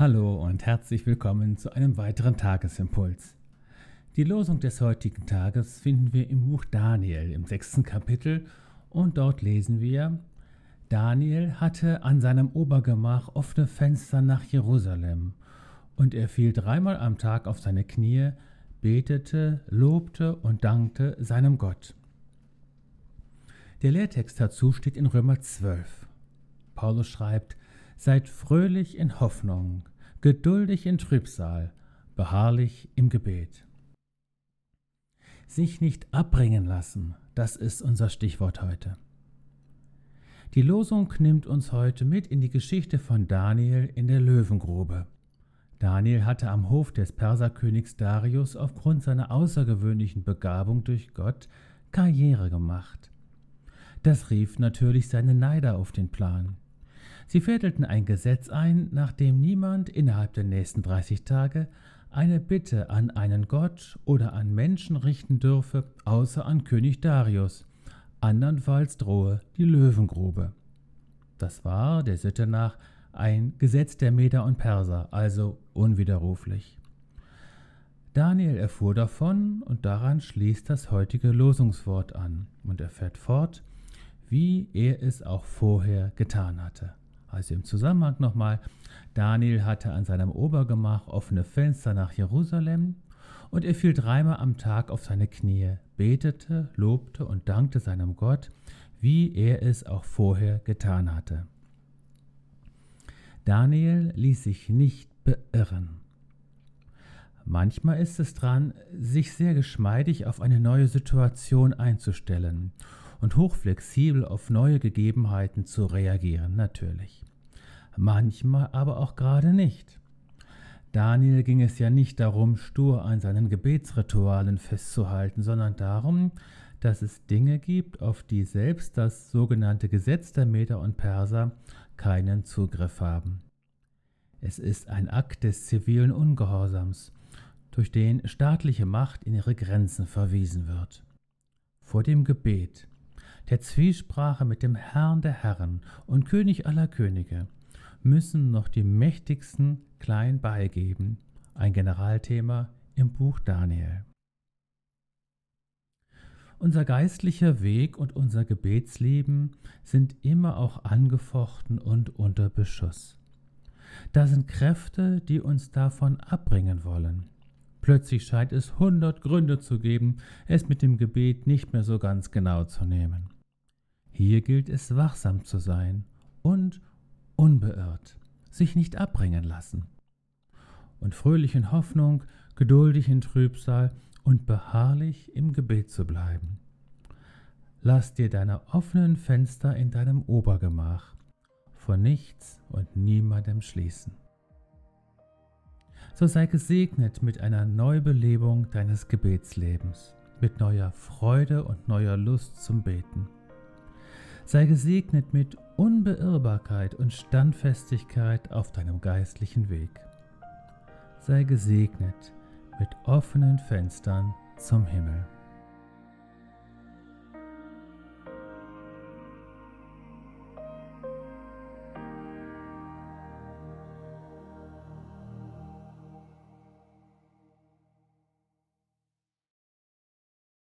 Hallo und herzlich willkommen zu einem weiteren Tagesimpuls. Die Losung des heutigen Tages finden wir im Buch Daniel im sechsten Kapitel und dort lesen wir, Daniel hatte an seinem Obergemach offene Fenster nach Jerusalem und er fiel dreimal am Tag auf seine Knie, betete, lobte und dankte seinem Gott. Der Lehrtext dazu steht in Römer 12. Paulus schreibt, Seid fröhlich in Hoffnung, geduldig in Trübsal, beharrlich im Gebet. Sich nicht abbringen lassen, das ist unser Stichwort heute. Die Losung nimmt uns heute mit in die Geschichte von Daniel in der Löwengrube. Daniel hatte am Hof des Perserkönigs Darius aufgrund seiner außergewöhnlichen Begabung durch Gott Karriere gemacht. Das rief natürlich seine Neider auf den Plan. Sie fädelten ein Gesetz ein, nach dem niemand innerhalb der nächsten 30 Tage eine Bitte an einen Gott oder an Menschen richten dürfe, außer an König Darius. Andernfalls drohe die Löwengrube. Das war der Sitte nach ein Gesetz der Meder und Perser, also unwiderruflich. Daniel erfuhr davon und daran schließt das heutige Losungswort an und er fährt fort, wie er es auch vorher getan hatte. Also im Zusammenhang nochmal, Daniel hatte an seinem Obergemach offene Fenster nach Jerusalem und er fiel dreimal am Tag auf seine Knie, betete, lobte und dankte seinem Gott, wie er es auch vorher getan hatte. Daniel ließ sich nicht beirren. Manchmal ist es dran, sich sehr geschmeidig auf eine neue Situation einzustellen und hochflexibel auf neue Gegebenheiten zu reagieren, natürlich. Manchmal aber auch gerade nicht. Daniel ging es ja nicht darum, stur an seinen Gebetsritualen festzuhalten, sondern darum, dass es Dinge gibt, auf die selbst das sogenannte Gesetz der Meder und Perser keinen Zugriff haben. Es ist ein Akt des zivilen Ungehorsams, durch den staatliche Macht in ihre Grenzen verwiesen wird. Vor dem Gebet der Zwiesprache mit dem Herrn der Herren und König aller Könige müssen noch die mächtigsten klein beigeben, ein Generalthema im Buch Daniel. Unser geistlicher Weg und unser Gebetsleben sind immer auch angefochten und unter Beschuss. Da sind Kräfte, die uns davon abbringen wollen. Plötzlich scheint es hundert Gründe zu geben, es mit dem Gebet nicht mehr so ganz genau zu nehmen. Hier gilt es wachsam zu sein und unbeirrt, sich nicht abbringen lassen. Und fröhlich in Hoffnung, geduldig in Trübsal und beharrlich im Gebet zu bleiben. Lass dir deine offenen Fenster in deinem Obergemach vor nichts und niemandem schließen. So sei gesegnet mit einer Neubelebung deines Gebetslebens, mit neuer Freude und neuer Lust zum Beten Sei gesegnet mit Unbeirrbarkeit und Standfestigkeit auf deinem geistlichen Weg. Sei gesegnet mit offenen Fenstern zum Himmel.